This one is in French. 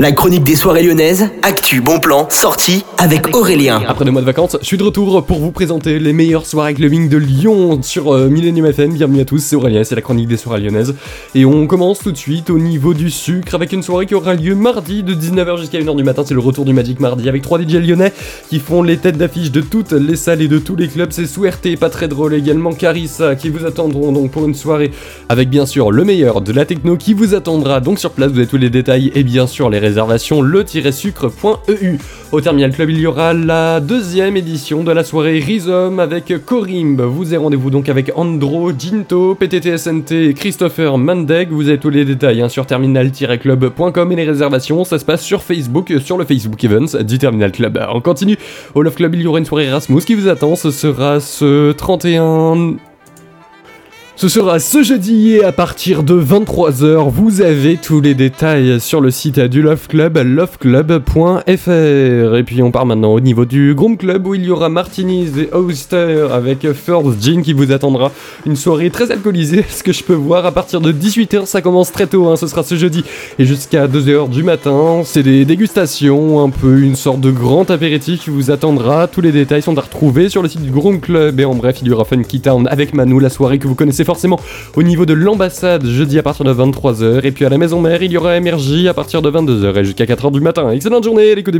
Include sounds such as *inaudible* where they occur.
La chronique des soirées lyonnaises, actu, bon plan, sortie avec Aurélien. Après deux mois de vacances, je suis de retour pour vous présenter les meilleures soirées clubbing de Lyon sur euh, Millennium FM. Bienvenue à tous, c'est Aurélien, c'est la chronique des soirées lyonnaises. Et on commence tout de suite au niveau du sucre avec une soirée qui aura lieu mardi de 19h jusqu'à 1h du matin. C'est le retour du Magic Mardi avec trois DJ lyonnais qui font les têtes d'affiche de toutes les salles et de tous les clubs. C'est sous RT, pas très drôle également Carissa qui vous attendront donc pour une soirée avec bien sûr le meilleur de la techno qui vous attendra donc sur place. Vous avez tous les détails et bien sûr les réservation le-sucre.eu. Au Terminal Club, il y aura la deuxième édition de la soirée Rhizome avec Corimbe. Vous avez rendez-vous donc avec Andro, Ginto, PTTSNT et Christopher Mandeg. Vous avez tous les détails hein, sur terminal-club.com et les réservations, ça se passe sur Facebook, sur le Facebook Events du Terminal Club. On continue. Au Love Club, il y aura une soirée Erasmus qui vous attend. Ce sera ce 31 ce sera ce jeudi et à partir de 23h, vous avez tous les détails sur le site du Love Club, loveclub.fr. Et puis on part maintenant au niveau du Groom Club où il y aura Martinis et Oyster avec First Gin qui vous attendra. Une soirée très alcoolisée, *laughs* ce que je peux voir à partir de 18h, ça commence très tôt, hein. ce sera ce jeudi et jusqu'à 2h du matin. C'est des dégustations, un peu une sorte de grand apéritif qui vous attendra. Tous les détails sont à retrouver sur le site du Groom Club et en bref, il y aura Funky Town avec Manu, la soirée que vous connaissez forcément au niveau de l'ambassade jeudi à partir de 23h. Et puis à la maison mère, il y aura MRJ à partir de 22h et jusqu'à 4h du matin. Excellente journée, les coups